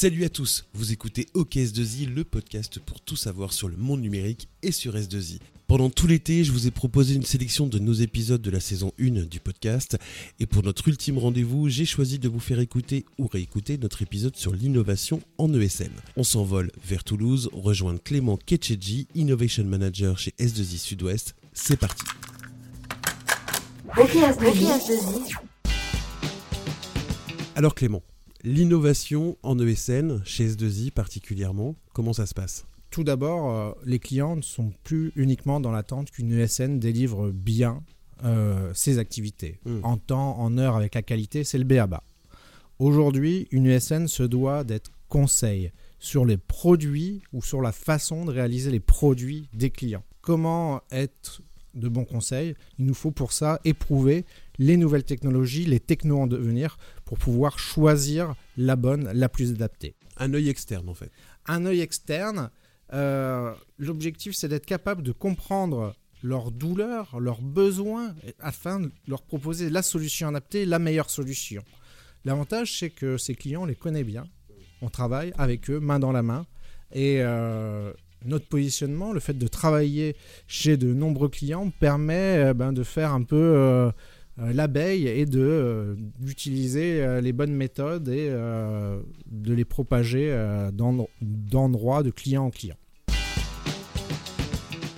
Salut à tous, vous écoutez OKS2I, le podcast pour tout savoir sur le monde numérique et sur S2I. Pendant tout l'été, je vous ai proposé une sélection de nos épisodes de la saison 1 du podcast et pour notre ultime rendez-vous, j'ai choisi de vous faire écouter ou réécouter notre épisode sur l'innovation en ESN. On s'envole vers Toulouse, rejoindre Clément Ketcheji, Innovation Manager chez S2I Sud-Ouest. C'est parti. OKS2I. Alors Clément, l'innovation en ESN, chez S2I particulièrement, comment ça se passe? Tout d'abord, euh, les clients ne sont plus uniquement dans l'attente qu'une ESN délivre bien euh, ses activités. Mm. En temps, en heure, avec la qualité, c'est le BABA. Aujourd'hui, une ESN se doit d'être conseil sur les produits ou sur la façon de réaliser les produits des clients. Comment être de bons conseils? Il nous faut pour ça éprouver les nouvelles technologies, les technos en devenir, pour pouvoir choisir la bonne, la plus adaptée. Un œil externe en fait. Un œil externe, euh, l'objectif c'est d'être capable de comprendre leurs douleurs, leurs besoins, afin de leur proposer la solution adaptée, la meilleure solution. L'avantage c'est que ces clients, on les connaît bien, on travaille avec eux main dans la main, et euh, notre positionnement, le fait de travailler chez de nombreux clients, permet euh, ben, de faire un peu l'abeille et de euh, d'utiliser euh, les bonnes méthodes et euh, de les propager euh, d'en- d'endroit de client en client.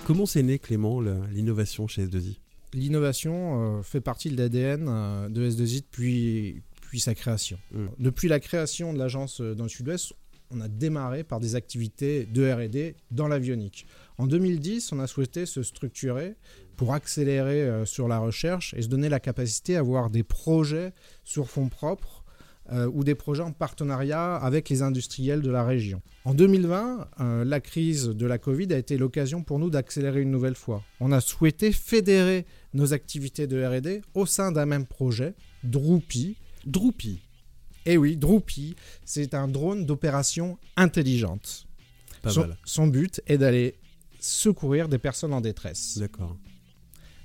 Comment c'est né Clément l'innovation chez S2I L'innovation euh, fait partie de l'ADN euh, de S2I depuis, depuis sa création. Mm. Depuis la création de l'agence euh, dans le sud-ouest, on a démarré par des activités de R&D dans l'avionique. En 2010, on a souhaité se structurer pour accélérer euh, sur la recherche et se donner la capacité à avoir des projets sur fonds propres euh, ou des projets en partenariat avec les industriels de la région. En 2020, euh, la crise de la Covid a été l'occasion pour nous d'accélérer une nouvelle fois. On a souhaité fédérer nos activités de R&D au sein d'un même projet, Droopy. Droopy. Et oui, Droopy, c'est un drone d'opération intelligente. Pas son, mal. son but est d'aller secourir des personnes en détresse. D'accord.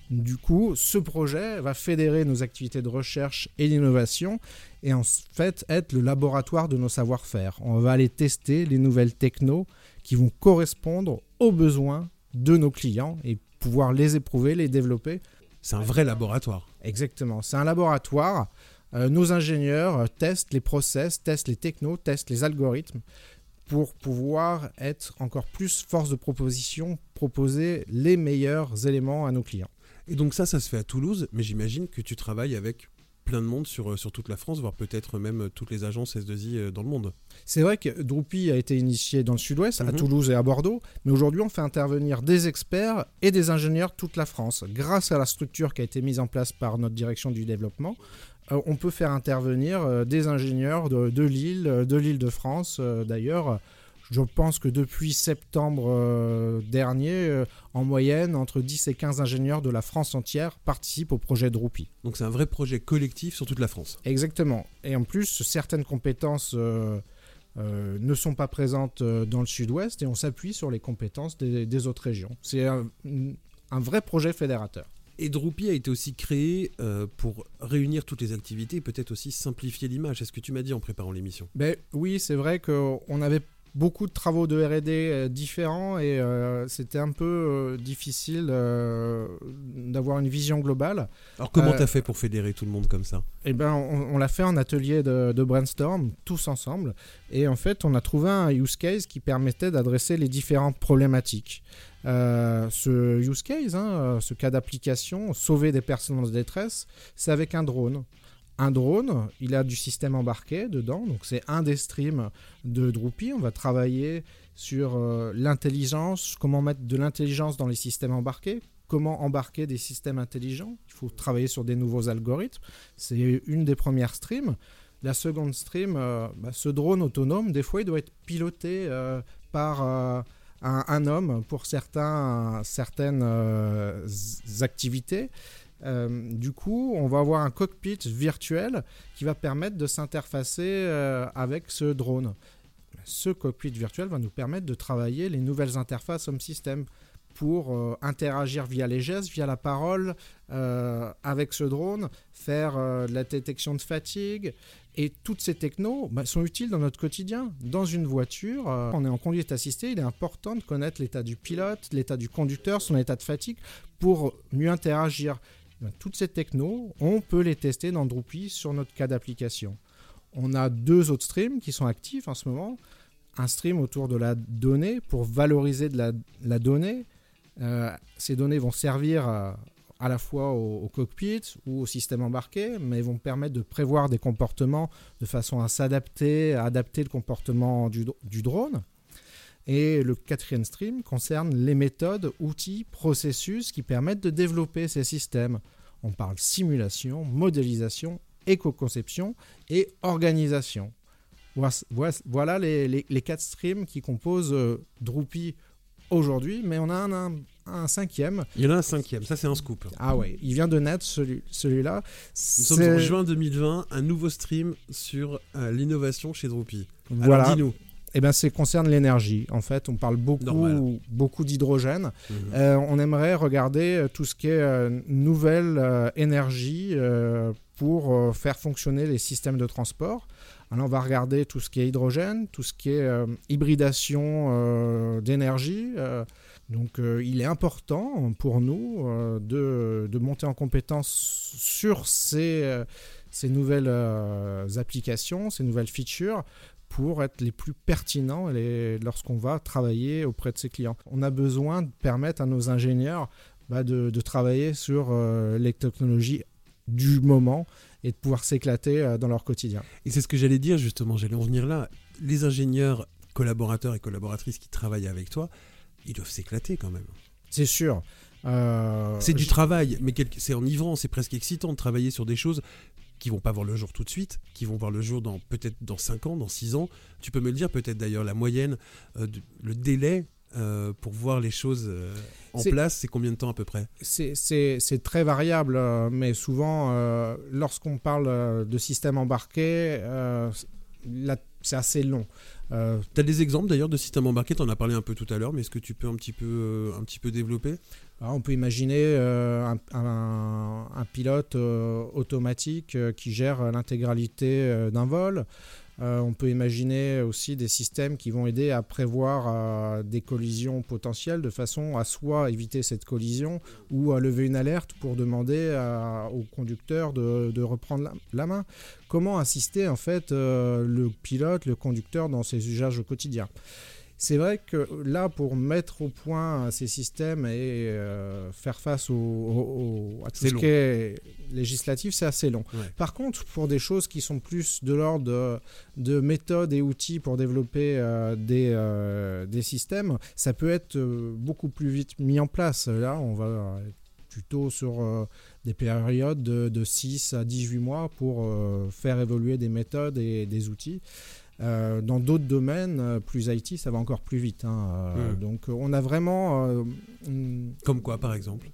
Du coup, ce projet va fédérer nos activités de recherche et d'innovation et en fait être le laboratoire de nos savoir-faire. On va aller tester les nouvelles technos qui vont correspondre aux besoins de nos clients et pouvoir les éprouver, les développer. C'est un vrai laboratoire. Exactement, c'est un laboratoire. Euh, nos ingénieurs euh, testent les process, testent les technos, testent les algorithmes pour pouvoir être encore plus force de proposition, proposer les meilleurs éléments à nos clients. Et donc ça, ça se fait à Toulouse, mais j'imagine que tu travailles avec plein de monde sur, euh, sur toute la France, voire peut-être même euh, toutes les agences S2I euh, dans le monde. C'est vrai que Droopy a été initié dans le sud-ouest, à Mhm. Toulouse et à Bordeaux, mais aujourd'hui on fait intervenir des experts et des ingénieurs toute la France. Grâce à la structure qui a été mise en place par notre direction du développement, on peut faire intervenir des ingénieurs de, de Lille, de l'île de France. D'ailleurs, je pense que depuis septembre euh, dernier, euh, en moyenne, entre 10 et 15 ingénieurs de la France entière participent au projet Droopy. Donc c'est un vrai projet collectif sur toute la France. Exactement. Et en plus, certaines compétences euh, ne sont pas présentes dans le sud-ouest et on s'appuie sur les compétences des, des autres régions. C'est un, un vrai projet fédérateur. Et Droopy a été aussi créé euh, pour réunir toutes les activités et peut-être aussi simplifier l'image. C'est ce que tu m'as dit en préparant l'émission? Ben, oui, c'est vrai qu'on avait beaucoup de travaux de R&D euh, différents et euh, c'était un peu euh, difficile euh, d'avoir une vision globale. Alors comment Euh, t'as fait pour fédérer tout le monde comme ça? Eh ben, on, on l'a fait en atelier de, de brainstorm, tous ensemble. Et en fait, on a trouvé un use case qui permettait d'adresser les différentes problématiques. Ce use case, hein, ce cas d'application, sauver des personnes en détresse, c'est avec un drone. Un drone, il a du système embarqué dedans, donc c'est un des streams de Droopy. On va travailler sur euh, l'intelligence, comment mettre de l'intelligence dans les systèmes embarqués, comment embarquer des systèmes intelligents. Il faut travailler sur des nouveaux algorithmes. C'est une des premières streams. La seconde stream, euh, bah, ce drone autonome, des fois, il doit être piloté euh, par un, homme pour certains, certaines activités. Euh, du coup, on va avoir un cockpit virtuel qui va permettre de s'interfacer euh, avec ce drone. Ce cockpit virtuel va nous permettre de travailler les nouvelles interfaces home system. pour euh, interagir via les gestes, via la parole avec ce drone, faire de la détection de fatigue. Et toutes ces technos bah, sont utiles dans notre quotidien. Dans une voiture, on est en conduite assistée, il est important de connaître l'état du pilote, l'état du conducteur, son état de fatigue pour mieux interagir. Toutes ces technos, on peut les tester dans Drupal sur notre cas d'application. On a deux autres streams qui sont actifs en ce moment. Un stream autour de la donnée pour valoriser de la donnée euh, ces données vont servir à, la fois au, cockpit ou au système embarqué, mais vont permettre de prévoir des comportements de façon à s'adapter, à adapter le comportement du, drone. Et le quatrième stream concerne les méthodes, outils, processus qui permettent de développer ces systèmes. On parle simulation, modélisation, éco-conception et organisation. Voilà les, quatre streams qui composent euh, aujourd'hui, mais on a un, cinquième. Il y en a un cinquième, ça c'est un scoop. Ah ouais, il vient de naître celui, celui-là. Nous sommes en juin 2020, un nouveau stream sur euh, l'innovation chez Drupal. Voilà. dis-nous. Eh ben, c'est concerne l'énergie. En fait, on parle beaucoup, beaucoup d'hydrogène. Mhm. Euh, on aimerait regarder euh, tout ce qui est nouvelle énergie pour faire fonctionner les systèmes de transport. Alors on va regarder tout ce qui est hydrogène, tout ce qui est euh, hybridation euh, d'énergie. Euh, donc il est important pour nous de, monter en compétence sur ces, ces nouvelles applications, ces nouvelles features pour être les plus pertinents lorsqu'on va travailler auprès de ses clients. On a besoin de permettre à nos ingénieurs bah, de, de, travailler sur les technologies du moment et de pouvoir s'éclater euh, dans leur quotidien. Et c'est ce que j'allais dire justement, j'allais en venir là. Les ingénieurs, collaborateurs et collaboratrices qui travaillent avec toi, ils doivent s'éclater quand même. C'est sûr. Euh, c'est du travail, mais c'est enivrant, c'est presque excitant de travailler sur des choses qui vont pas voir le jour tout de suite, qui vont voir le jour dans peut-être dans 5 ans, dans 6 ans. Tu peux me le dire peut-être d'ailleurs la moyenne, euh, le délai euh, pour voir les choses euh, en place, c'est combien de temps à peu près? C'est très variable, euh, mais souvent, lorsqu'on parle de système embarqué, c'est assez long. tu as des exemples d'ailleurs de systèmes embarqués, tu en as parlé un peu tout à l'heure, mais est-ce que tu peux un petit peu, un petit peu développer? On peut imaginer un, un, pilote automatique qui gère l'intégralité d'un vol. Euh, on peut imaginer aussi des systèmes qui vont aider à prévoir euh, des collisions potentielles de façon à soit éviter cette collision ou à lever une alerte pour demander au conducteur de, reprendre la, main. Comment assister en fait euh, le pilote, le conducteur dans ses usages au quotidien? C'est vrai que là, pour mettre au point ces systèmes et euh, faire face au, à tout ce qui est législatif, c'est assez long. Par contre, pour des choses qui sont plus de l'ordre de, méthodes et outils pour développer euh, des, euh, des, systèmes, ça peut être beaucoup plus vite mis en place. Là, on va plutôt sur des périodes de, de, 6 à 18 mois pour faire évoluer des méthodes et des outils. Euh, dans d'autres domaines, euh, plus IT, ça va encore plus vite. Hein, euh, hmm. Donc on a vraiment... Comme quoi par exemple?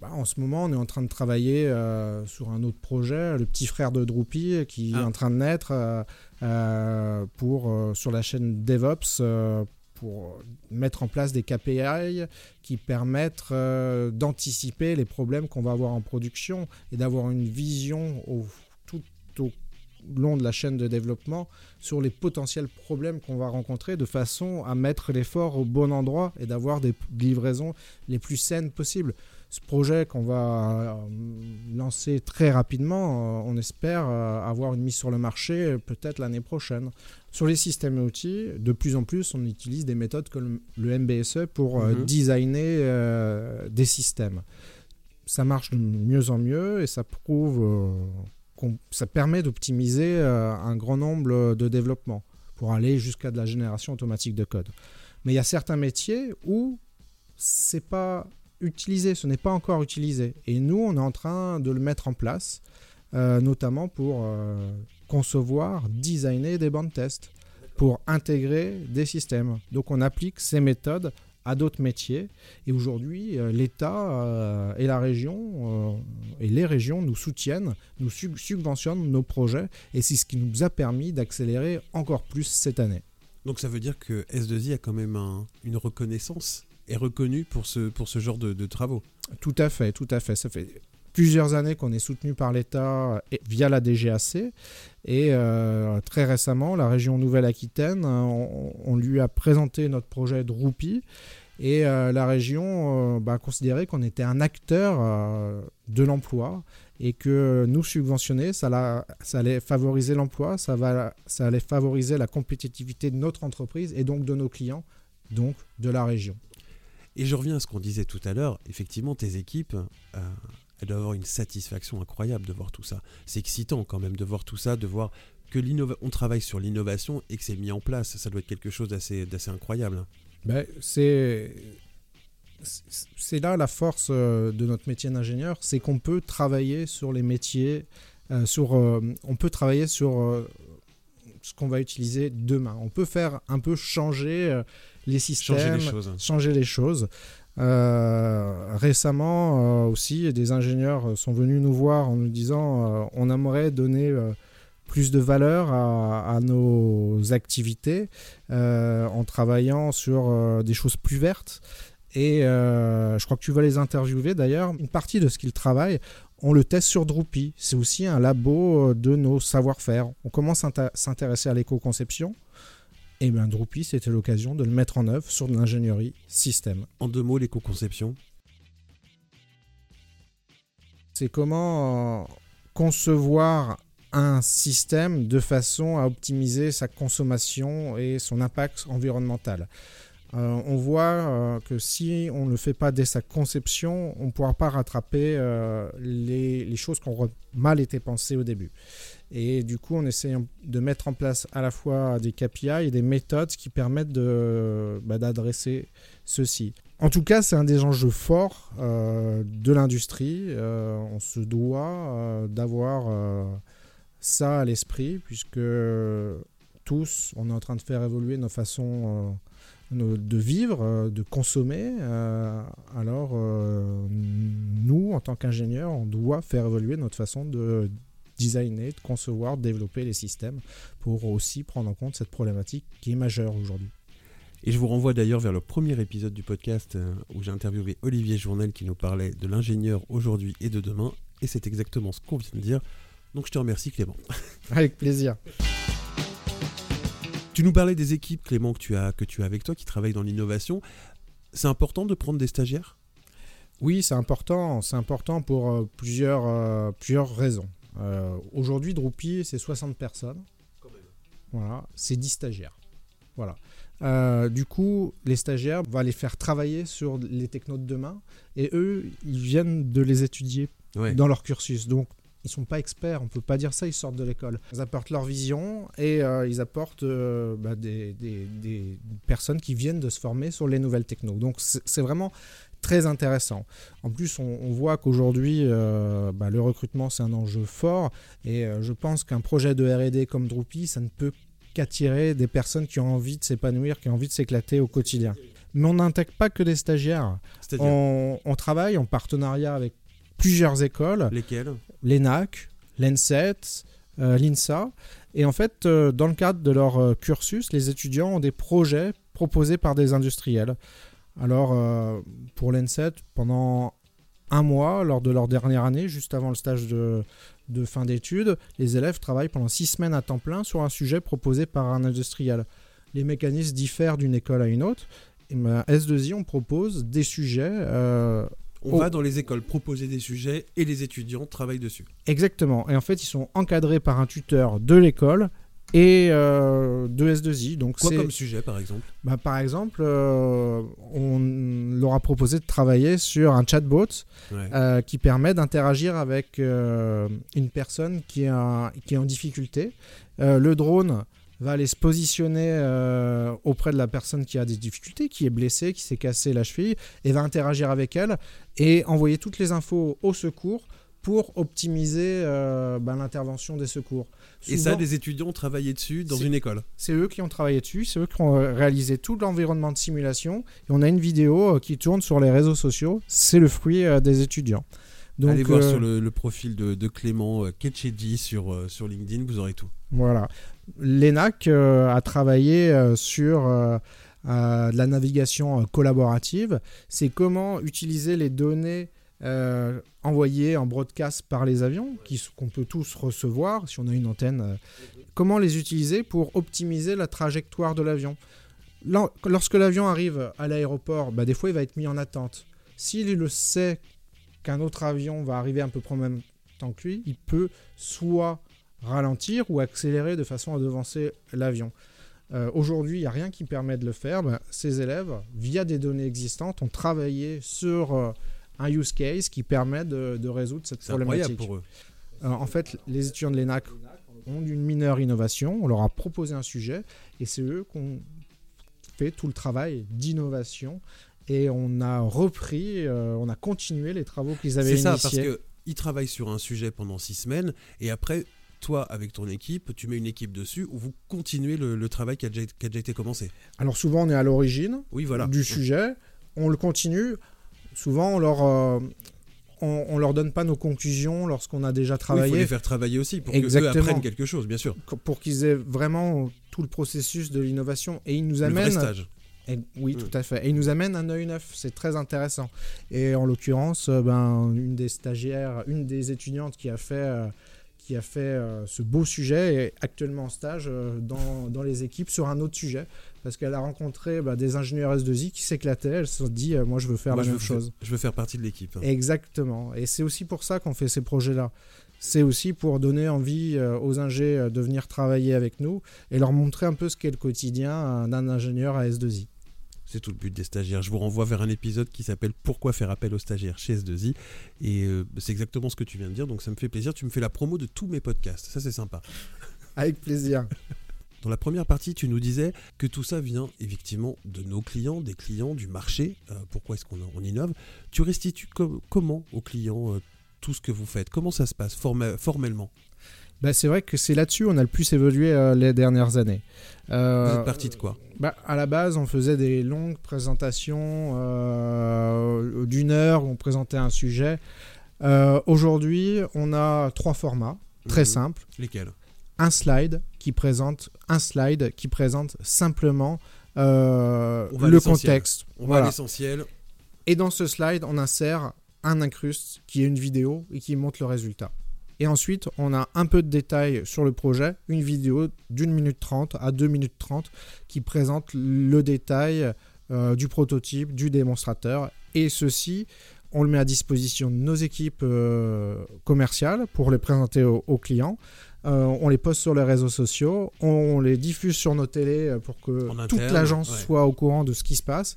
Bah, en ce moment, on est en train de travailler sur un autre projet, le petit frère de Drupal, qui est ah. en train de naître pour, sur la chaîne DevOps pour mettre en place des KPI qui permettent d'anticiper les problèmes qu'on va avoir en production et d'avoir une vision au long de la chaîne de développement sur les potentiels problèmes qu'on va rencontrer de façon à mettre l'effort au bon endroit et d'avoir des livraisons les plus saines possibles. Ce projet qu'on va euh, lancer très rapidement, euh, on espère euh, avoir une mise sur le marché peut-être l'année prochaine. Sur les systèmes et outils, de plus en plus, on utilise des méthodes comme le MBSE pour mhm. designer des systèmes. Ça marche de mieux en mieux et ça prouve ça permet d'optimiser euh, un grand nombre de développements pour aller jusqu'à de la génération automatique de code. Mais il y a certains métiers où c'est pas utilisé, ce n'est pas encore utilisé. Et nous, on est en train de le mettre en place, euh, notamment pour euh, concevoir, designer des bandes tests, pour intégrer des systèmes. Donc on applique ces méthodes à d'autres métiers. Et aujourd'hui, euh, l'État euh, et la région euh, et les régions nous soutiennent, nous subventionnent nos projets, et c'est ce qui nous a permis d'accélérer encore plus cette année. Donc ça veut dire que S2I a quand même une reconnaissance est reconnu pour ce, pour ce genre de, travaux. Tout à fait, tout à fait. Ça fait plusieurs années qu'on est soutenu par l'État via la DGAC. Et euh, très récemment, la région Nouvelle-Aquitaine, on, lui a présenté notre projet de Roupi. Et euh, la région euh, bah, a considéré qu'on était un acteur de l'emploi et que nous subventionner, ça, ça allait favoriser l'emploi, ça, ça allait favoriser la compétitivité de notre entreprise et donc de nos clients, donc de la région. Et je reviens à ce qu'on disait tout à l'heure, effectivement, tes équipes, elles doivent avoir une satisfaction incroyable de voir tout ça. C'est excitant quand même de voir tout ça, de voir que on travaille sur l'innovation et que c'est mis en place. Ça doit être quelque chose d'assez incroyable. Ben, c'est c'est là la force euh, de notre métier d'ingénieur, c'est qu'on peut travailler sur les métiers, euh, sur, euh, on peut travailler sur ce qu'on va utiliser demain. On peut faire un peu changer les systèmes, changer les choses. Changer les choses. Récemment aussi, des ingénieurs sont venus nous voir en nous disant on aimerait donner plus de valeur à, nos activités en travaillant sur des choses plus vertes. Et euh, je crois que tu vas les interviewer d'ailleurs. Une partie de ce qu'ils travaillent, on le teste sur Drupal. C'est aussi un labo euh, de nos savoir-faire. On commence à s'intéresser à l'éco-conception. Et bien Drupal, c'était l'occasion de le mettre en œuvre sur de l'ingénierie système. En deux mots, l'éco-conception C'est comment euh, concevoir un système de façon à optimiser sa consommation et son impact environnemental. Euh, on voit euh, que si on ne le fait pas dès sa conception, on ne pourra pas rattraper euh, les, choses qui ont mal été pensées au début. Et du coup, on essaie de mettre en place à la fois des KPI et des méthodes qui permettent bah, d'adresser ceci. En tout cas, c'est un des enjeux forts de l'industrie. on se doit d'avoir ça à l'esprit, puisque tous, on est en train de faire évoluer nos façons de vivre, euh, de consommer. Euh, alors, euh, nous, en tant qu'ingénieurs, on doit faire évoluer notre façon de designer, de concevoir, de développer les systèmes pour aussi prendre en compte cette problématique qui est majeure aujourd'hui. Et je vous renvoie d'ailleurs vers le premier épisode du podcast où j'ai interviewé Olivier Journel qui nous parlait de l'ingénieur aujourd'hui et de demain. Et c'est exactement ce qu'on vient de dire. Donc je te remercie Clément. Avec plaisir. Tu nous parlais des équipes, Clément, que tu as, que tu as avec toi, qui travaillent dans l'innovation. C'est important de prendre des stagiaires? Oui, c'est important. C'est important pour euh, plusieurs, euh, plusieurs raisons. Euh, aujourd'hui, Drupal, c'est 60 personnes. Voilà, c'est 10 stagiaires. Voilà. du coup, les stagiaires, on va les faire travailler sur les technos de demain et eux, ils viennent de les étudier dans leur cursus. Donc, ils sont pas experts, on peut pas dire ça, ils sortent de l'école. Ils apportent leur vision et euh, ils apportent euh, bah, des, personnes qui viennent de se former sur les nouvelles technos. Donc c'est vraiment très intéressant. En plus, on, voit qu'aujourd'hui, euh, bah, le recrutement, c'est un enjeu fort et je pense qu'un projet de RD comme Drupal, ça ne peut qu'attirer des personnes qui ont envie de s'épanouir, qui ont envie de s'éclater au quotidien. Mais on n'intègre pas que des stagiaires. On, on, travaille en partenariat avec plusieurs écoles. Lesquelles? L'ENAC, l'ENSET, euh, l'INSA. Et en fait, euh, dans le cadre de leur euh, cursus, les étudiants ont des projets proposés par des industriels. Alors, pour l'ENSET, pendant un mois, lors de leur dernière année, juste avant le stage de, fin d'études, les élèves travaillent pendant six semaines à temps plein sur un sujet proposé par un industriel. Les mécanismes diffèrent d'une école à une autre. Et ben, S2I, on propose des sujets on va dans les écoles proposer des sujets et les étudiants travaillent dessus. Exactement. Et en fait, ils sont encadrés par un tuteur de l'école et euh, de S2I. Donc Quoi comme sujet, par exemple? Bah, Par exemple, euh, on leur a proposé de travailler sur un chatbot euh, qui permet d'interagir avec une personne qui qui est en difficulté. le drone va aller se positionner euh, auprès de la personne qui a des difficultés, qui est blessée, qui s'est cassé la cheville, et va interagir avec elle et envoyer toutes les infos au secours pour optimiser euh, ben, l'intervention des secours. et ça, des étudiants ont travaillé dessus dans une école C'est eux qui ont travaillé dessus, c'est eux qui ont euh, réalisé tout l'environnement de simulation. Et on a une vidéo qui tourne sur les réseaux sociaux, c'est le fruit des étudiants. Donc, Allez voir sur le, profil de, Clément Ketchedi sur, sur LinkedIn, vous aurez tout. Voilà. L'ENAC euh, a travaillé euh, sur euh, la navigation collaborative. C'est comment utiliser les données envoyées en broadcast par les avions, qu'on peut tous recevoir si on a une antenne. comment les utiliser pour optimiser la trajectoire de l'avion? Lorsque l'avion arrive à l'aéroport, bah, des fois il va être mis en attente. S'il le sait qu'un autre avion va arriver un peu près en même temps que lui, il peut soit ralentir ou accélérer de façon à devancer l'avion. Euh, aujourd'hui, il n'y a rien qui permet de le faire. Ben, ces élèves, via des données existantes, ont travaillé sur euh, un use case qui permet de, résoudre cette problématique. pour eux. Euh, en fait, les étudiants de l'ENAC ont une mineure innovation. On leur a proposé un sujet et c'est eux qui ont fait tout le travail d'innovation et on a repris, on a continué les travaux qu'ils avaient initiés. C'est ça, parce qu'ils travaillent sur un sujet pendant six semaines et après, toi, avec ton équipe, tu mets une équipe dessus où vous continuez le, travail qui a, déjà, été commencé Alors souvent, on est à l'origine oui, voilà. du sujet, on le continue. Souvent, on leur, euh, on, leur donne pas nos conclusions lorsqu'on a déjà travaillé. Il faut les faire travailler aussi pour qu'ils apprennent quelque chose, bien sûr. Pour qu'ils aient vraiment tout le processus de l'innovation. Et ils nous amènent... Le stage. oui, mm. tout à fait. Et ils nous amènent un œil neuf. C'est très intéressant. Et en l'occurrence, euh, ben, une des stagiaires, une des étudiantes qui a fait euh, qui a fait euh, ce beau sujet est actuellement en stage euh, dans, dans, les équipes sur un autre sujet parce qu'elle a rencontré bah, des ingénieurs S2I qui s'éclataient. Elle se dit, euh, moi je veux faire la même chose. je veux faire partie de l'équipe. Hein. Exactement. Et c'est aussi pour ça qu'on fait ces projets-là. C'est aussi pour donner envie aux ingés de venir travailler avec nous et leur montrer un peu ce qu'est le quotidien d'un ingénieur à S2I. C'est tout le but des stagiaires. Je vous renvoie vers un épisode qui s'appelle Pourquoi faire appel aux stagiaires chez S2I. Et euh, c'est exactement ce que tu viens de dire, donc ça me fait plaisir. Tu me fais la promo de tous mes podcasts. Ça, c'est sympa. Avec plaisir. Dans la première partie, tu nous disais que tout ça vient effectivement de nos clients, des clients, du marché. Euh, pourquoi est-ce qu'on on innove? Tu restitues comment aux clients euh, tout ce que vous faites? Comment ça se passe formellement? Bah, c'est vrai que c'est là-dessus on a le plus évolué les dernières années. Euh, Vous êtes parti de quoi? Bah, À la base, on faisait des longues présentations euh, d'une heure où on présentait un sujet. Euh, aujourd'hui, on a trois formats très mhm. simples. Lesquels? Un slide qui présente un slide qui présente simplement le contexte. On va à l'essentiel. Et dans ce slide, on insère un incruste qui est une vidéo et qui montre le résultat. Et ensuite, on a un peu de détails sur le projet, une vidéo d'une minute trente à deux minutes trente qui présente le détail euh, du prototype, du démonstrateur. Et ceci, on le met à disposition de nos équipes euh, commerciales pour les présenter aux, clients. Euh, on les poste sur les réseaux sociaux, on, les diffuse sur nos télés pour que toute l'agence soit au courant de ce qui se passe.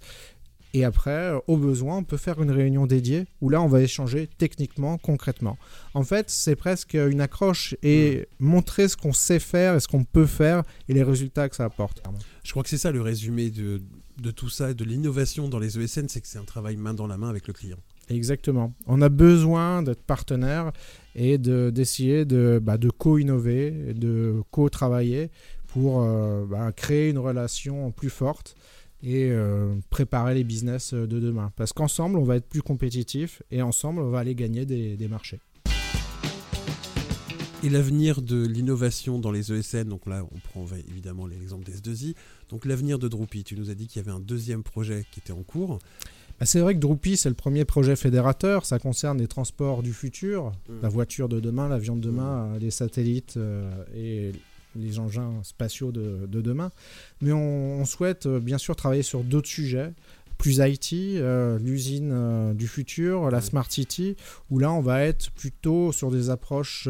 Et après, euh, au besoin, on peut faire une réunion dédiée où là, on va échanger techniquement, concrètement. En fait, c'est presque une accroche et montrer ce qu'on sait faire et ce qu'on peut faire et les résultats que ça apporte. Je crois que c'est ça le résumé de, de tout ça et de l'innovation dans les ESN, c'est que c'est un travail main dans la main avec le client. Exactement. On a besoin d'être partenaire et d'essayer de, bah, de co-innover, de co-travailler pour euh, bah, créer une relation plus forte et euh, préparer les business euh, de demain. Parce qu'ensemble, on va être plus compétitif et ensemble, on va aller gagner des, marchés. Et l'avenir de l'innovation dans les ESN, donc là on prend évidemment l'exemple des S2I, donc l'avenir de Drupy, tu nous as dit qu'il y avait un deuxième projet qui était en cours. Bah, c'est vrai que Drupy c'est le premier projet fédérateur, ça concerne les transports du futur, mmh. la voiture de demain, l'avion de demain, mmh. les satellites euh, et les engins spatiaux de, demain. Mais on, souhaite euh, bien sûr travailler sur d'autres sujets, plus IT, euh, l'usine euh, du futur, la Smart City, où là on va être plutôt sur des approches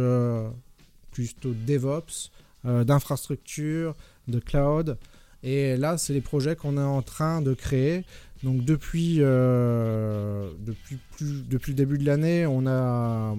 plutôt DevOps, d'infrastructure, de cloud. Et là, c'est les projets qu'on est en train de créer. Donc depuis, depuis, le début de l'année, on a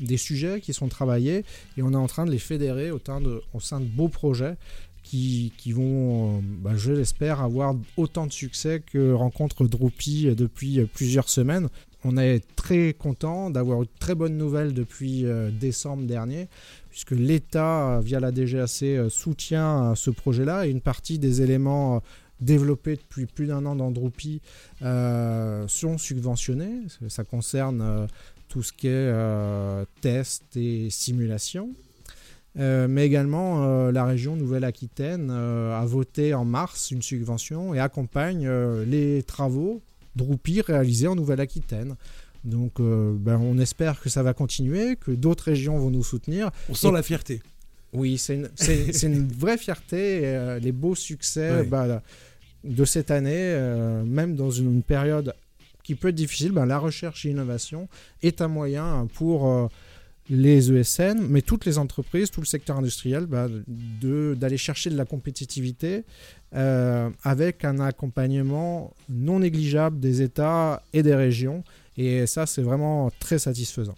des sujets qui sont travaillés et on est en train de les fédérer au sein de, beaux projets qui, vont, euh, bah, je l'espère, avoir autant de succès que rencontre Droopy depuis plusieurs semaines. On est très content d'avoir une très bonne nouvelle depuis euh, décembre dernier, puisque l'État, via la DGAC, euh, soutient ce projet-là et une partie des éléments développés depuis plus d'un an dans Droopy sont subventionnés. Ça concerne tout ce qui est euh, test et simulation. mais également la région Nouvelle-Aquitaine a voté en mars une subvention et accompagne les travaux Droupi réalisés en Nouvelle-Aquitaine. Donc ben, on espère que ça va continuer, que d'autres régions vont nous soutenir. On sent la fierté. Oui, c'est une, vraie fierté. les beaux succès bah, de cette année, même dans une période qui peut être difficile, ben, la recherche et l'innovation est un moyen pour euh, les ESN, mais toutes les entreprises, tout le secteur industriel, ben, d'aller chercher de la compétitivité euh, avec un accompagnement non négligeable des États et des régions. Et ça, c'est vraiment très satisfaisant.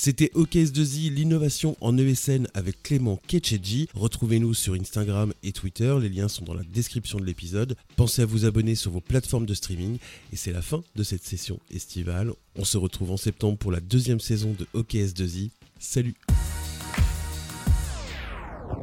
C'était OKS2I, l'innovation en ESN avec Clément Ketchedji. Retrouvez-nous sur Instagram et Twitter, les liens sont dans la description de l'épisode. Pensez à vous abonner sur vos plateformes de streaming. Et c'est la fin de cette session estivale. On se retrouve en septembre pour la deuxième saison de OKS2I. Salut